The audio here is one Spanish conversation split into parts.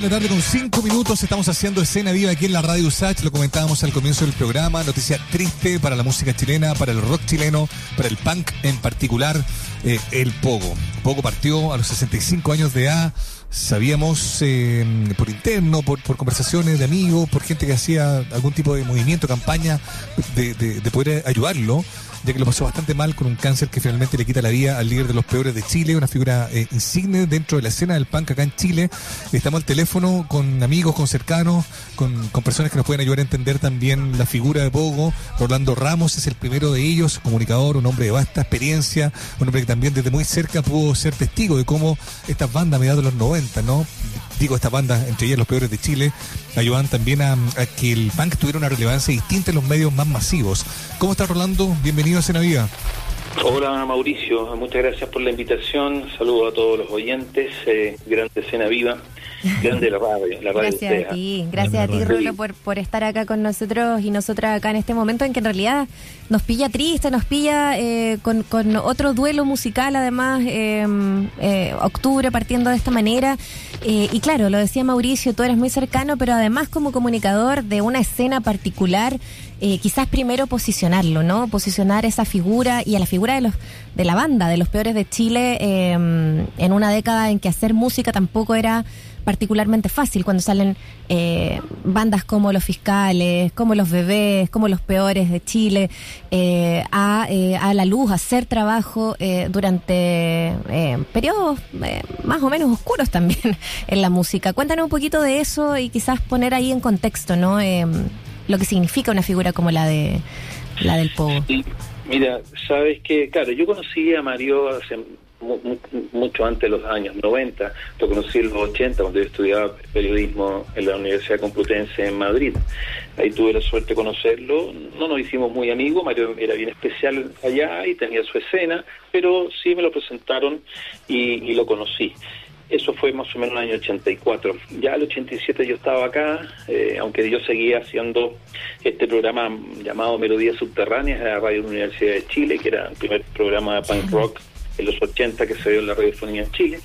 La tarde con cinco minutos estamos haciendo escena viva aquí en la radio USACH, lo comentábamos al comienzo del programa, noticia triste para la música chilena, para el rock chileno, para el punk en particular, eh, el Pogo. Pogo partió a los 65 años de edad, sabíamos eh, por interno, por, conversaciones de amigos, por gente que hacía algún tipo de movimiento, campaña, de poder ayudarlo ya que lo pasó bastante mal con un cáncer que finalmente le quita la vida al líder de los peores de Chile, una figura eh, insigne dentro de la escena del punk acá en Chile. Estamos al teléfono con amigos, con cercanos, con, con personas que nos pueden ayudar a entender también la figura de Pogo. Rolando Ramos es el primero de ellos, comunicador, un hombre de vasta experiencia, un hombre que también desde muy cerca pudo ser testigo de cómo estas bandas mediados de los 90, ¿no? Digo, estas bandas, entre ellas los peores de Chile, ayudan también a, a, que el punk tuviera una relevancia distinta en los medios más masivos. ¿Cómo está Rolando? Bienvenido a Cena Viva. Hola Mauricio, muchas gracias por la invitación, saludos a todos los oyentes, eh, grande Cena Viva, grande la radio. La radio gracias a ti, gracias a ti Rolo por, por estar acá con nosotros y nosotras acá en este momento en que en realidad nos pilla triste, nos pilla eh, con, con, otro duelo musical además, eh, octubre partiendo de esta manera. Y claro, lo decía Mauricio, tú eres muy cercano, pero además como comunicador de una escena particular, eh, quizás primero posicionarlo, ¿no? Posicionar esa figura y a la figura de los de la banda, de los peores de Chile, eh, en una década en que hacer música tampoco era particularmente fácil cuando salen eh, bandas como los fiscales, como los bebés, como los peores de Chile, eh, a, eh, a, la luz, a hacer trabajo durante periodos más o menos oscuros también en la música. Cuéntanos un poquito de eso y quizás poner ahí en contexto, ¿no? lo que significa una figura como la de la del Pogo. Mira, sabes que, claro, yo conocí a Mario hace mucho antes de los años 90, lo conocí en los 80 cuando yo estudiaba periodismo en la Universidad Complutense en Madrid. Ahí tuve la suerte de conocerlo, no nos hicimos muy amigos, Mario era bien especial allá y tenía su escena, pero sí me lo presentaron y, lo conocí. Eso fue más o menos en el año 84. Ya el 87 yo estaba acá, eh, aunque yo seguía haciendo este programa llamado Melodías Subterráneas en la Radio Universidad de Chile, que era el primer programa de punk rock en los 80 que se dio en la radiofonía en Chile.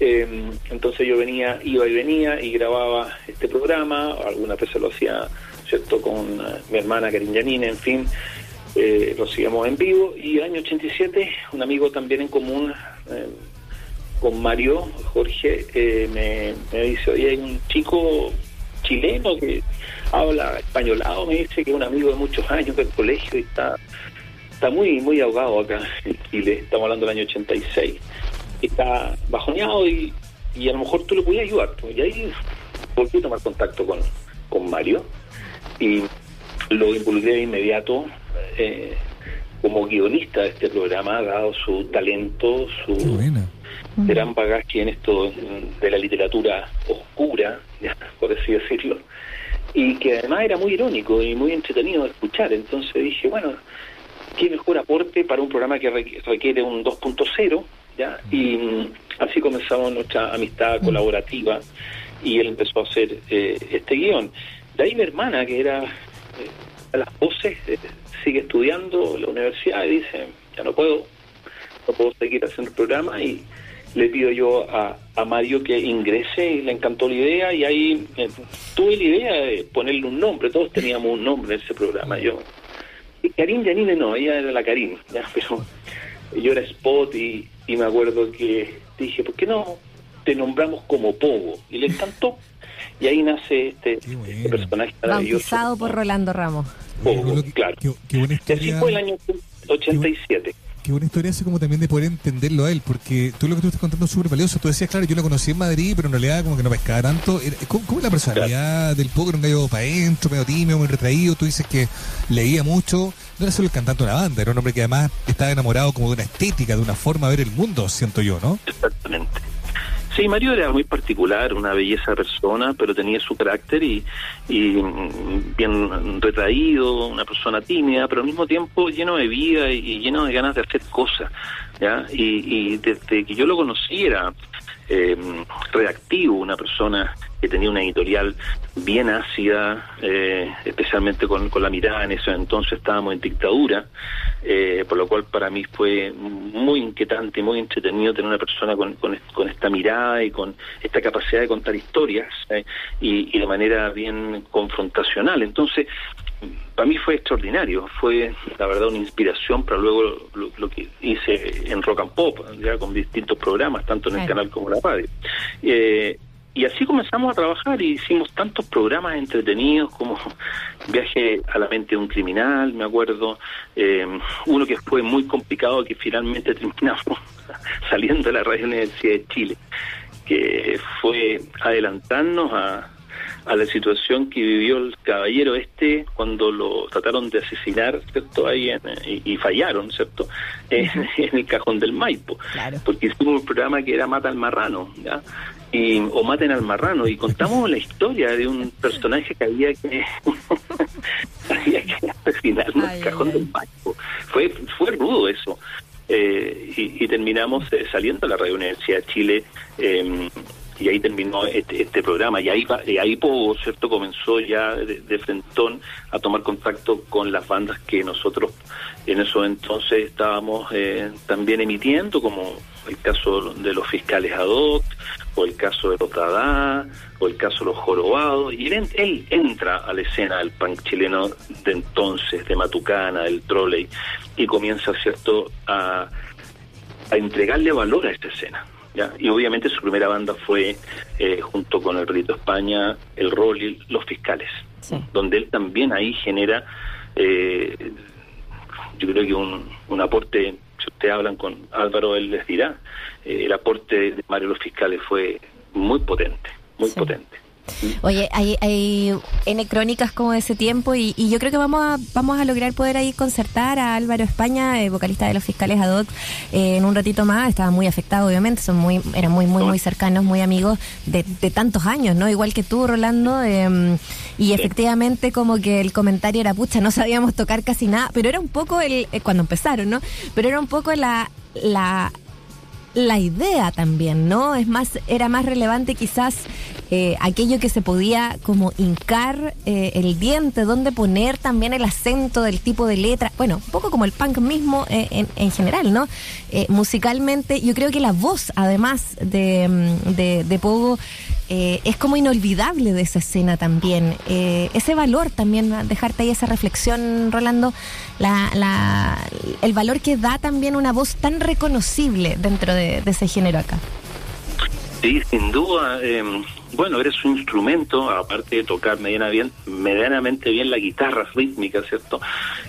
Eh, entonces yo venía, iba y venía y grababa este programa, algunas veces lo hacía, ¿cierto?, con uh, mi hermana Karin Yanine, en fin, eh, lo hacíamos en vivo. Y el año 87, un amigo también en común, eh, con Mario, Jorge, eh, me, me, dice, oye, hay un chico chileno que habla españolado, me dice que es un amigo de muchos años del colegio y está, está muy, muy ahogado acá en Chile, estamos hablando del año 86, está bajoneado y, y a lo mejor tú lo podías ayudar. Pues, y ahí volví a tomar contacto con, con Mario y lo involucré de inmediato. Eh, como guionista de este programa, dado su talento, su gran bagaje en esto de la literatura oscura, por así decirlo, y que además era muy irónico y muy entretenido de escuchar. Entonces dije, bueno, qué mejor aporte para un programa que requiere un 2.0, ¿ya? Y así comenzamos nuestra amistad colaborativa y él empezó a hacer eh, este guion. De ahí mi hermana, que era eh, a las voces, eh, sigue estudiando en la universidad y dice, ya no puedo, no puedo seguir haciendo el programa y le pido yo a, a Mario que ingrese y le encantó la idea y ahí eh, tuve la idea de ponerle un nombre, todos teníamos un nombre en ese programa, yo. Y Karim Yanine no, ella era la Karim, ya, pero yo era Spot y, y me acuerdo que dije, ¿por qué no te nombramos como Pogo? Y le encantó. Y ahí nace este, este personaje Bautizado por Rolando Ramos. Pogo, claro. Qué, qué buena historia. Así fue el año 87 qué buena historia así como también de poder entenderlo a él, porque tú lo que tú estás contando es súper valioso. Tú decías, claro, yo lo conocí en Madrid, pero en realidad como que no pescaba tanto. ¿Cómo, cómo es la personalidad claro. del poco? Era un gallo para adentro, medio tímido, muy retraído. Tú dices que leía mucho. No era solo el cantante de una banda, era un hombre que además estaba enamorado como de una estética, de una forma de ver el mundo, siento yo, ¿no? Exactamente. Sí, Mario era muy particular, una belleza persona, pero tenía su carácter y, y, bien retraído, una persona tímida, pero al mismo tiempo lleno de vida y lleno de ganas de hacer cosas. ¿ya? Y, desde que yo lo conocí era eh, reactivo, una persona que tenía una editorial bien ácida, eh, especialmente con, la mirada. En ese entonces estábamos en dictadura, eh, por lo cual para mí fue muy inquietante y muy entretenido tener una persona con, con, esta mirada y con esta capacidad de contar historias eh, y, y de manera bien confrontacional. Entonces, para mí fue extraordinario, fue la verdad una inspiración para luego lo, que hice en Rock and Pop, ya con distintos programas, tanto en el canal como en la radio. Eh, y así comenzamos a trabajar y hicimos tantos programas entretenidos como Viaje a la mente de un criminal, me acuerdo, eh, uno que fue muy complicado que finalmente terminamos saliendo de la Radio Universidad de Chile, que fue adelantarnos a, a la situación que vivió el caballero este cuando lo trataron de asesinar, ¿cierto? Ahí y, fallaron, ¿cierto? En, el cajón del Maipo. Porque hicimos un programa que era Mata al Marrano, ¿ya? Y, o maten al marrano. Y contamos la historia de un personaje que había que había que asesinar en el cajón del banco fue fue rudo eso. Eh, y, terminamos eh, saliendo a la Radio Universidad de Chile eh, y ahí terminó este, este programa. Y ahí y ahí Pogo cierto comenzó ya de, frentón a tomar contacto con las bandas que nosotros en eso entonces estábamos eh, también emitiendo como el caso de los fiscales ad hoc o el caso de los Dada o el caso de los jorobados y él, él entra a la escena del punk chileno de entonces de Matucana del trolley y comienza cierto a a entregarle valor a esta escena y obviamente su primera banda fue, eh, junto con el Rito España, el Rol y Los Fiscales, donde él también ahí genera, eh, yo creo que un, un aporte, ustedes hablan con Álvaro, él les dirá, eh, el aporte de Mario Los Fiscales fue muy potente, muy potente. Oye, hay, hay N crónicas como de ese tiempo y, yo creo que vamos a, vamos a lograr poder ahí concertar a Álvaro España, eh, vocalista de los fiscales ad hoc, eh, en un ratito más. Estaba muy afectado, obviamente, son muy, eran muy, muy, muy cercanos, muy amigos de, de tantos años, ¿no? Igual que tú, Rolando. Em, y efectivamente, como que el comentario era, pucha, no sabíamos tocar casi nada, pero era un poco el, eh, cuando empezaron, ¿no? Pero era un poco la, la la idea también, ¿no? Es más, era más relevante quizás eh, aquello que se podía como hincar eh, el diente, donde poner también el acento del tipo de letra, bueno, un poco como el punk mismo eh, en, general, ¿no? musicalmente, yo creo que la voz, además de, mm, de, de Pogo, es como inolvidable de esa escena también. ese valor también, dejarte ahí esa reflexión, Rolando, la, la, el valor que da también una voz tan reconocible dentro de, de ese género acá. Sí, sin duda. Eh, bueno, era su instrumento, aparte de tocar medianamente bien la guitarra rítmica, ¿cierto?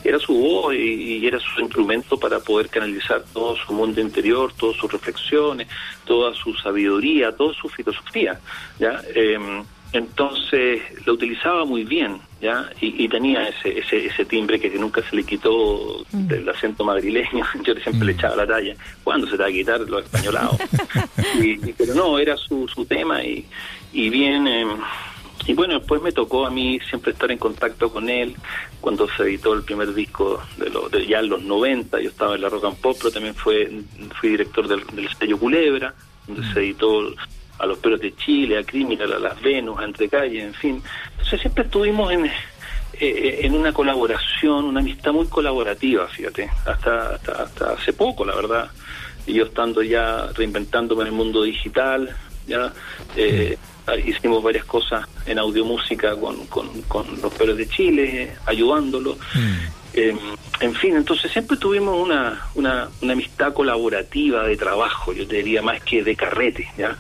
Era su voz y, era su instrumento para poder canalizar todo su mundo interior, todas sus reflexiones, toda su sabiduría, toda su filosofía, ¿ya? Eh, entonces lo utilizaba muy bien, ¿ya? Y, tenía ese, ese, ese timbre que nunca se le quitó mm. del acento madrileño. Yo siempre le mm. echaba la talla. ¿Cuándo se te va a quitar lo españolado? y, pero no, era su, su tema y, y bien. Em, y bueno, después me tocó a mí siempre estar en contacto con él cuando se editó el primer disco de, lo, de ya en los 90. Yo estaba en la Rock and Pop, pero también fue, fui director del, del sello Culebra, donde se editó a los perros de Chile, a Criminal, a las Venus, a Calle, en fin. Entonces siempre estuvimos en, eh, en una colaboración, una amistad muy colaborativa, fíjate, hasta, hasta, hace poco, la verdad. Y yo estando ya reinventándome en el mundo digital, ya eh, hicimos varias cosas en audiomúsica con, con, con los perros de Chile, ayudándolo. Mm. Eh, en fin, entonces siempre tuvimos una, una, una, amistad colaborativa de trabajo, yo te diría más que de carrete, ¿ya?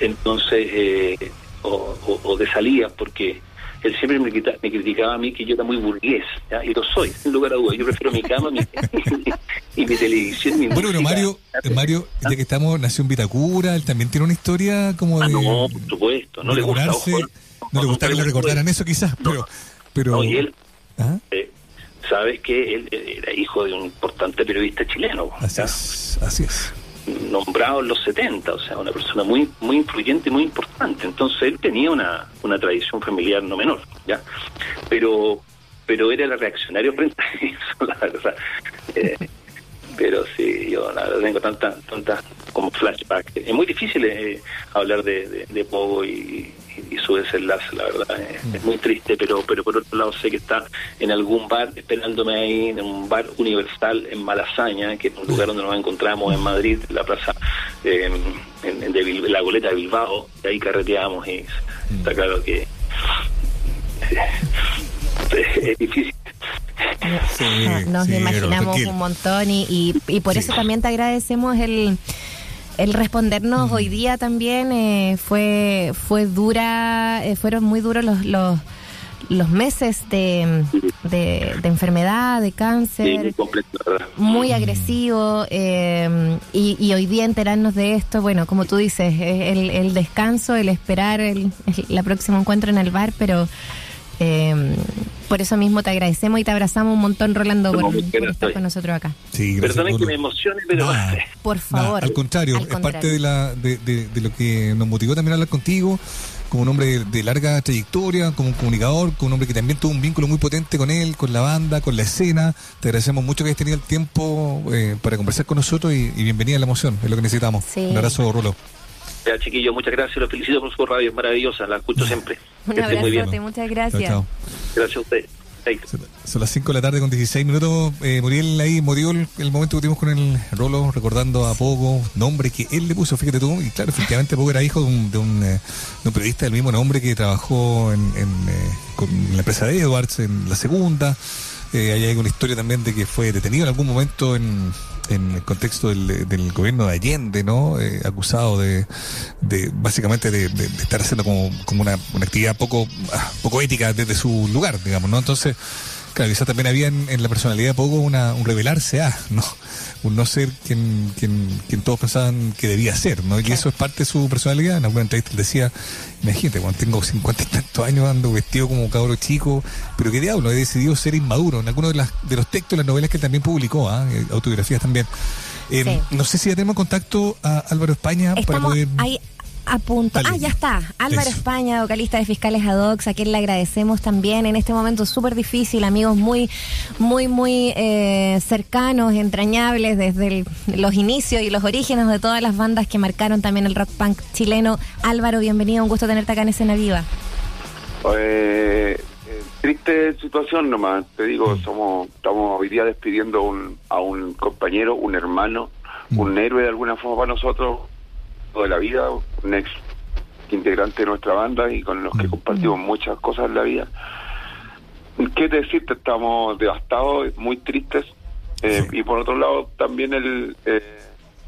Entonces, eh, o, de salida, porque él siempre me, me, criticaba a mí que yo era muy burgués, ¿ya? y lo soy, sin lugar a dudas. Yo prefiero mi cama mi, y mi televisión. Mi bueno, pero Mario, Mario, ya que estamos, nació en Vitacura, él también tiene una historia como de. Ah, no, por supuesto, no le gusta. no, le gusta que le recordaran eso, quizás, pero. pero y él, ¿Ah? eh, sabes que él era hijo de un importante periodista chileno. Así es, así es. Nombrado en los 70, o sea, una persona muy muy influyente y muy importante. Entonces él tenía una, una tradición familiar no menor, ¿ya? Pero pero era el reaccionario frente a eso, la verdad. Eh, pero sí, yo la verdad tengo tanta, tanta como flashback. Es muy difícil eh, hablar de, de, Pogo y, su desenlace, la verdad. Es, muy triste, pero pero por otro lado sé que está en algún bar esperándome ahí, en un bar universal en Malasaña, que es un lugar donde nos encontramos en Madrid, en la plaza en, de la goleta de Bilbao, y ahí carreteamos y está claro que es difícil. Nos imaginamos un montón y, y, por eso también te agradecemos el el respondernos hoy día también eh, fue fue dura eh, fueron muy duros los, los los meses de, de, enfermedad, de cáncer, muy agresivo, eh, y, hoy día enterarnos de esto, bueno, como tú dices, el, el descanso, el esperar el, el, próximo encuentro en el bar, pero eh, por eso mismo te agradecemos y te abrazamos un montón, Rolando, por, estar con nosotros acá. Sí, Perdónen que me emocione, pero... por favor. al contrario, es parte de, la, de, de, lo que nos motivó también a hablar contigo como un hombre de larga trayectoria, como un comunicador, como un hombre que también tuvo un vínculo muy potente con él, con la banda, con la escena. Te agradecemos mucho que hayas tenido el tiempo eh, para conversar con nosotros y, bienvenida a la emoción, es lo que necesitamos. Un abrazo, Rolo. Ya, chiquillo, muchas gracias. Los felicito por su radio, es maravillosa, la escucho siempre. Un abrazo, muchas gracias. Gracias a usted. Son las 5 de la tarde con 16 minutos. Eh, Muriel ahí murió el, momento que tuvimos con el Rolo, recordando a Poco, nombre que él le puso, fíjate tú. Y claro, efectivamente Poco era hijo de un, de un, eh, periodista del mismo nombre que trabajó en, en, eh, con la empresa de Edwards en la segunda. Eh, hay una historia también de que fue detenido en algún momento en, en el contexto del, gobierno de Allende, ¿no? Eh, acusado de, de básicamente de, de, estar haciendo como, como una, una actividad poco, ah, poco ética desde su lugar, digamos, ¿no? Entonces, Claro, quizás también había en, la personalidad de Poco una, un revelarse a, ¿no? Un no ser quien, quien, quien todos pensaban que debía ser, ¿no? Y eso es parte de su personalidad. En alguna entrevista decía, imagínate, cuando tengo cincuenta y tantos años ando vestido como cabro chico, pero qué diablo, he decidido ser inmaduro. En algunos de, las, de los textos, las novelas que él también publicó, ¿ah? Eh, autobiografías también. Eh, no sé si ya tenemos contacto a Álvaro España para poder a punto. Ah, ya está. Álvaro España, vocalista de Fiscales Adox, a quien le agradecemos también en este momento súper difícil, amigos muy, muy, muy eh, cercanos, entrañables desde los inicios y los orígenes de todas las bandas que marcaron también el rock punk chileno. Álvaro, bienvenido, un gusto tenerte acá en Escena Viva. Eh, triste situación nomás, te digo, mm. somos estamos hoy día despidiendo un, a un compañero, un hermano, mm. un héroe de alguna forma para nosotros, toda la vida, un ex integrante de nuestra banda y con los que mm. compartimos muchas cosas en la vida. ¿Qué decirte? Estamos devastados, muy tristes. Eh, y por otro lado, también él eh,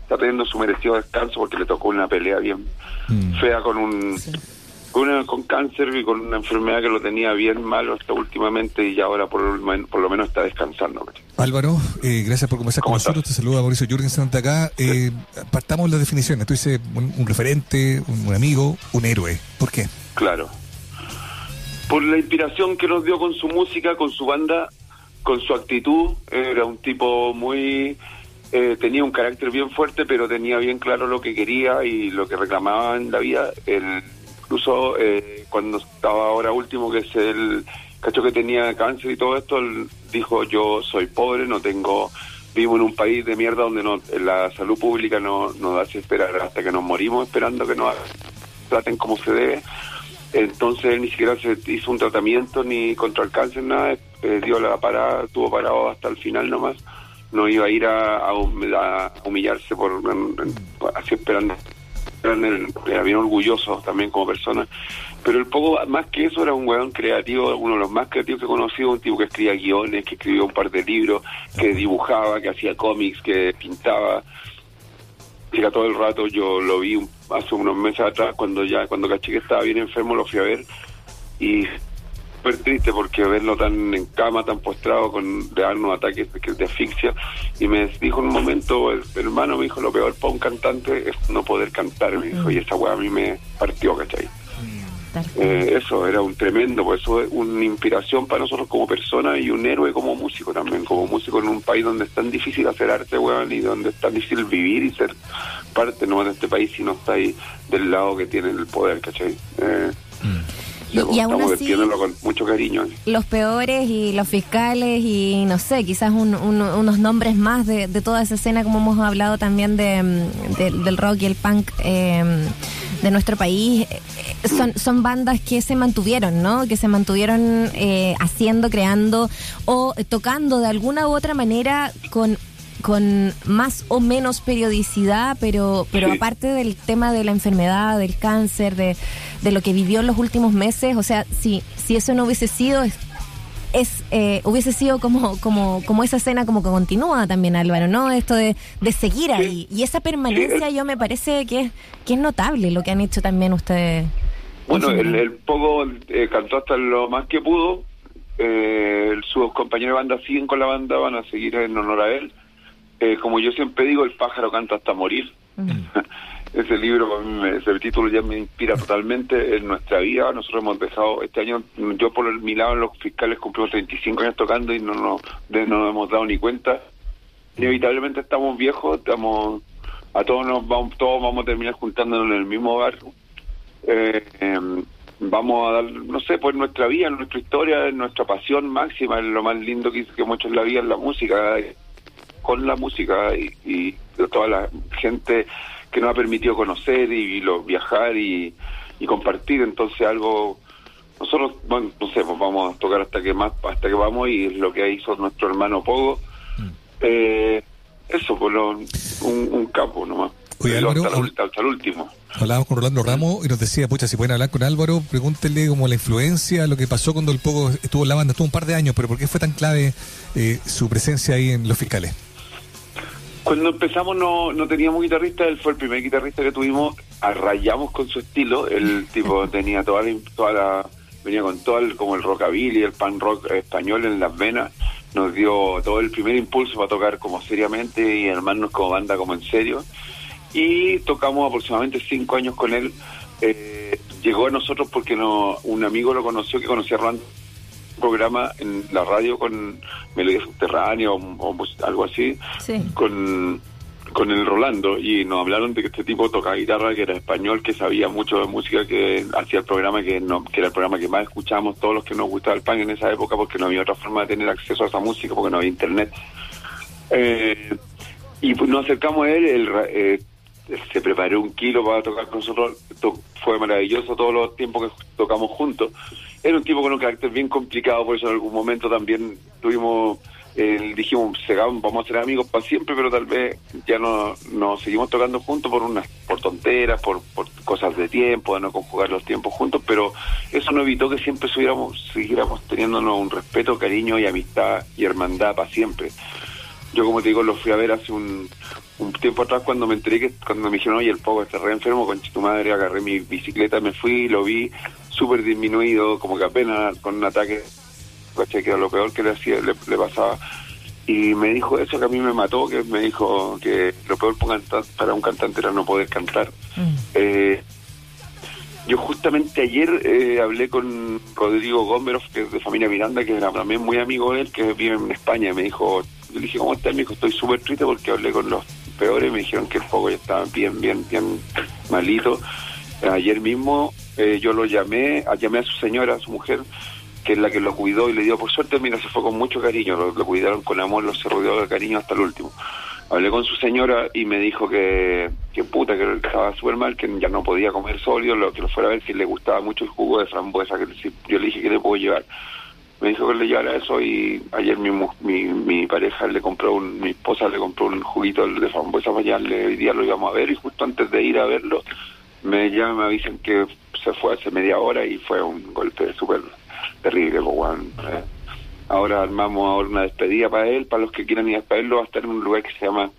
está teniendo su merecido descanso porque le tocó una pelea bien mm. fea con un con, cáncer y con una enfermedad que lo tenía bien malo hasta últimamente y ahora por, por lo menos está descansando. Álvaro, eh, gracias por conversar con nosotros. Te saluda Mauricio Jürgensen de acá. Eh, partamos las definiciones. Tú dices un, referente, un, amigo, un héroe. ¿Por qué? Claro. Por la inspiración que nos dio con su música, con su banda, con su actitud. Era un tipo muy... Eh, tenía un carácter bien fuerte, pero tenía bien claro lo que quería y lo que reclamaba en la vida. El, incluso eh, cuando estaba ahora último, que es el cacho que tenía cáncer y todo esto, él dijo yo soy pobre, no tengo, vivo en un país de mierda donde no, la salud pública no nos hace esperar hasta que nos morimos esperando que nos traten como se debe. Entonces él ni siquiera se hizo un tratamiento ni contra el cáncer, nada, eh, dio la parada, estuvo parado hasta el final nomás, no iba a ir a, humillarse por así esperando era bien orgulloso también como persona, pero el poco más que eso era un weón creativo, uno de los más creativos que he conocido, un tipo que escribía guiones, que escribió un par de libros, que dibujaba, que hacía cómics, que pintaba. Era todo el rato, yo lo vi hace unos meses atrás, cuando ya cuando caché que estaba bien enfermo, lo fui a ver y súper triste porque verlo tan en cama, tan postrado, con de unos ataques de, asfixia. Y me dijo en un momento, el, hermano me dijo, lo peor para un cantante es no poder cantar. Me dijo, y esa weá a mí me partió, ¿cachai? Eh, eso era un tremendo, pues eso es una inspiración para nosotros como personas y un héroe como músico también, como músico en un país donde es tan difícil hacer arte, weón, y donde es tan difícil vivir y ser parte no de este país si no está ahí del lado que tiene el poder, ¿cachai? Eh, mm y, aún así, con mucho cariño. Los peores y los fiscales y no sé, quizás unos nombres más de, toda esa escena, como hemos hablado también de, mm, del rock y el punk em, de nuestro país. son, son bandas que se mantuvieron, ¿no? Que se mantuvieron eh, haciendo, creando o tocando de alguna u otra manera con con más o menos periodicidad, pero pero aparte del tema de la enfermedad, del cáncer, de, de lo que vivió en los últimos meses, o sea, si, si eso no hubiese sido, es eh, hubiese sido como como como esa escena como que continúa también Álvaro no esto de, de seguir ahí. Y esa permanencia yo me parece que es que es notable lo que han hecho también ustedes. Bueno el, el poco eh, cantó hasta lo más que pudo. Eh, sus compañeros de banda siguen con la banda van a seguir en honor a él eh, como yo siempre digo el pájaro canta hasta morir mm. ese libro, ese título ya me inspira totalmente en nuestra vida. Nosotros hemos dejado, este año, yo por mi lado en los fiscales cumplimos 35 años tocando y no, no, nos hemos dado ni cuenta. Inevitablemente estamos viejos, estamos a todos nos vamos, todos vamos a terminar juntándonos en el mismo hogar. Eh, em, vamos a dar, no sé, pues nuestra vida, nuestra historia, nuestra pasión máxima, lo más lindo que, que hemos hecho en la vida es la música, con la música y, y toda la gente que nos ha permitido conocer y, lo, viajar y, compartir. Entonces algo, nosotros, bueno, no sé, pues vamos a tocar hasta que más, hasta que vamos y es lo que hizo nuestro hermano Pogo. Mm. Eh, eso, pues un, un capo nomás. Oye, Álvaro, hasta, el último. Hablábamos con Rolando Ramos y nos decía, pucha, si pueden hablar con Álvaro, pregúntenle como la influencia, lo que pasó cuando el Pogo estuvo en la banda, estuvo un par de años, pero ¿por qué fue tan clave eh, su presencia ahí en los fiscales? Cuando empezamos no, no teníamos guitarrista, él fue el primer guitarrista que tuvimos, arrayamos con su estilo, el tipo tenía toda la, toda la venía con todo el, como el rockabilly, el pan rock español en las venas, nos dio todo el primer impulso para tocar como seriamente y armarnos como banda como en serio, y tocamos aproximadamente cinco años con él, eh, llegó a nosotros porque no, un amigo lo conoció que conocía a Ron programa en la radio con Melodía Subterránea o, pues, algo así, con, con el Rolando, y nos hablaron de que este tipo tocaba guitarra, que era español, que sabía mucho de música, que hacía el programa que, no, que era el programa que más escuchábamos todos los que nos gustaba el pan en esa época, porque no había otra forma de tener acceso a esa música, porque no había internet. Eh, y pues nos acercamos a él, el, eh, se preparó un kilo para tocar con nosotros, fue maravilloso todos los tiempos que tocamos juntos. Era un tipo con un carácter bien complicado, por eso en algún momento también tuvimos, eh, dijimos, vamos a ser amigos para siempre, pero tal vez ya no nos seguimos tocando juntos por unas por tonteras, por, por cosas de tiempo, de no conjugar los tiempos juntos, pero eso no evitó que siempre siguiéramos, teniéndonos un respeto, cariño y amistad y hermandad para siempre. Yo, como te digo, lo fui a ver hace un, un tiempo atrás cuando me enteré que cuando me dijeron, oye, el poco está re enfermo, con tu madre, agarré mi bicicleta, me fui, lo vi súper disminuido, como que apenas con un ataque, que era lo peor que le, hacía, le, pasaba. Y me dijo eso que a mí me mató, que me dijo que lo peor para un cantante era no poder cantar. Mm. Eh, yo justamente ayer eh, hablé con Rodrigo Gómez, que es de familia Miranda, que era también muy amigo de él, que vive en España, y me dijo, yo le dije, ¿cómo estás? Me dijo, estoy súper triste porque hablé con los peores, me dijeron que el foco ya estaba bien, bien, bien malito. Ayer mismo eh, yo lo llamé, llamé a su señora, a su mujer, que es la que lo cuidó y le dio por suerte, mira, se fue con mucho cariño, lo, cuidaron con amor, lo se rodeó de cariño hasta el último. Hablé con su señora y me dijo que, que puta, que estaba súper mal, que ya no podía comer sólido, lo, que lo fuera a ver si le gustaba mucho el jugo de frambuesa, que yo le dije que le puedo llevar me dijo que le llevara eso y ayer mi, mi, mi pareja le compró, un, mi esposa le compró un juguito de frambuesa para allá, hoy día lo íbamos a ver y justo antes de ir a verlo me llaman, me avisan que se fue hace media hora y fue un golpe súper terrible. Pues, eh, ahora armamos ahora una despedida para él, para los que quieran ir a verlo, va a estar en un lugar que se llama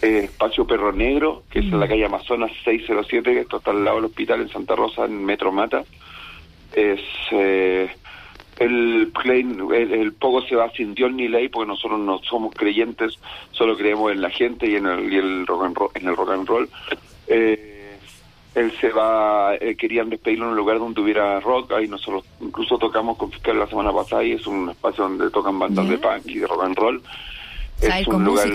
eh, Espacio Perro Negro, que es en la calle Amazonas 607, que está al lado del hospital en Santa Rosa, en Metro Mata. Es... Eh, el, el, el, poco se va sin Dios ni ley porque nosotros no somos creyentes, solo creemos en la gente y en el, y el rock and roll, en el rock and roll. Eh, él se va, eh, querían despedirlo en un lugar donde hubiera rock, ahí nosotros incluso tocamos con Fiscal la semana pasada y es un espacio donde tocan bandas de punk y de rock and roll. Es un lugar,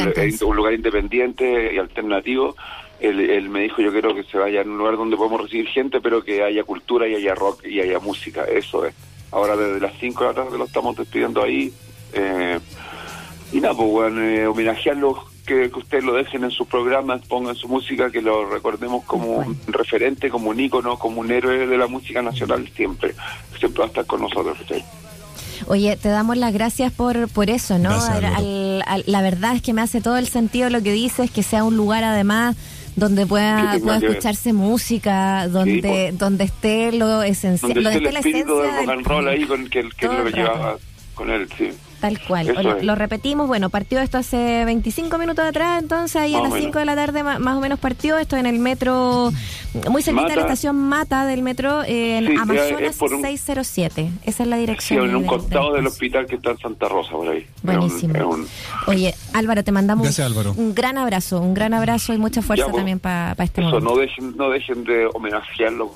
un lugar independiente y alternativo. Él, él, me dijo yo quiero que se vaya a un lugar donde podemos recibir gente pero que haya cultura y haya rock y haya música, eso es. Ahora desde las 5 de la tarde lo estamos despidiendo ahí. Eh, y nada, pues bueno, eh, homenajearlo que, ustedes lo dejen en sus programas, pongan su música, que lo recordemos como un referente, como un ícono, como un héroe de la música nacional siempre. Siempre va a estar con nosotros. Oye, te damos las gracias por, por eso, ¿no? la verdad es que me hace todo el sentido lo que dices, que sea un lugar además donde pueda, pueda escucharse música, donde donde esté lo esencial, donde esté, la esencia del rock and roll ahí con que, que lo llevaba con él, sí. Tal cual. Lo, repetimos, bueno, partió esto hace 25 minutos atrás, entonces ahí a las 5 de la tarde más, o menos partió esto en el metro, muy cerquita de la estación Mata del metro, en Amazonas 607. Esa es la dirección. Sí, en un costado del hospital que está en Santa Rosa, por ahí. Buenísimo. Oye, Álvaro, te mandamos un gran abrazo, un gran abrazo y mucha fuerza pues, también para este eso, No dejen, no dejen de homenajearlo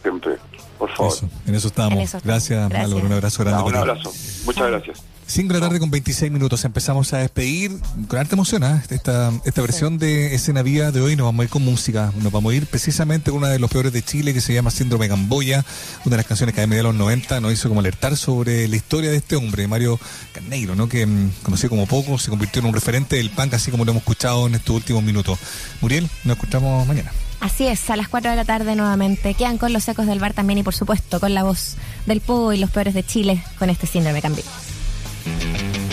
siempre, por favor. en eso estamos. Gracias, Álvaro, un abrazo grande. un abrazo. Muchas gracias. 5 de la tarde con 26 minutos. Empezamos a despedir con arte emoción ¿eh? esta, esta versión de Escena Viva de hoy. Nos vamos a ir con música. Nos vamos a ir precisamente con una de los peores de Chile que se llama Síndrome Gamboya. Una de las canciones que a mediados de los 90 nos hizo como alertar sobre la historia de este hombre, Mario Carneiro, ¿no? que mm, conocido como poco, se convirtió en un referente del punk, así como lo hemos escuchado en estos últimos minutos. Muriel, nos escuchamos mañana. Así es, a las 4 de la tarde nuevamente. Quedan con los ecos del bar también y por supuesto con la voz del Pogo y los peores de Chile con este síndrome Thank you.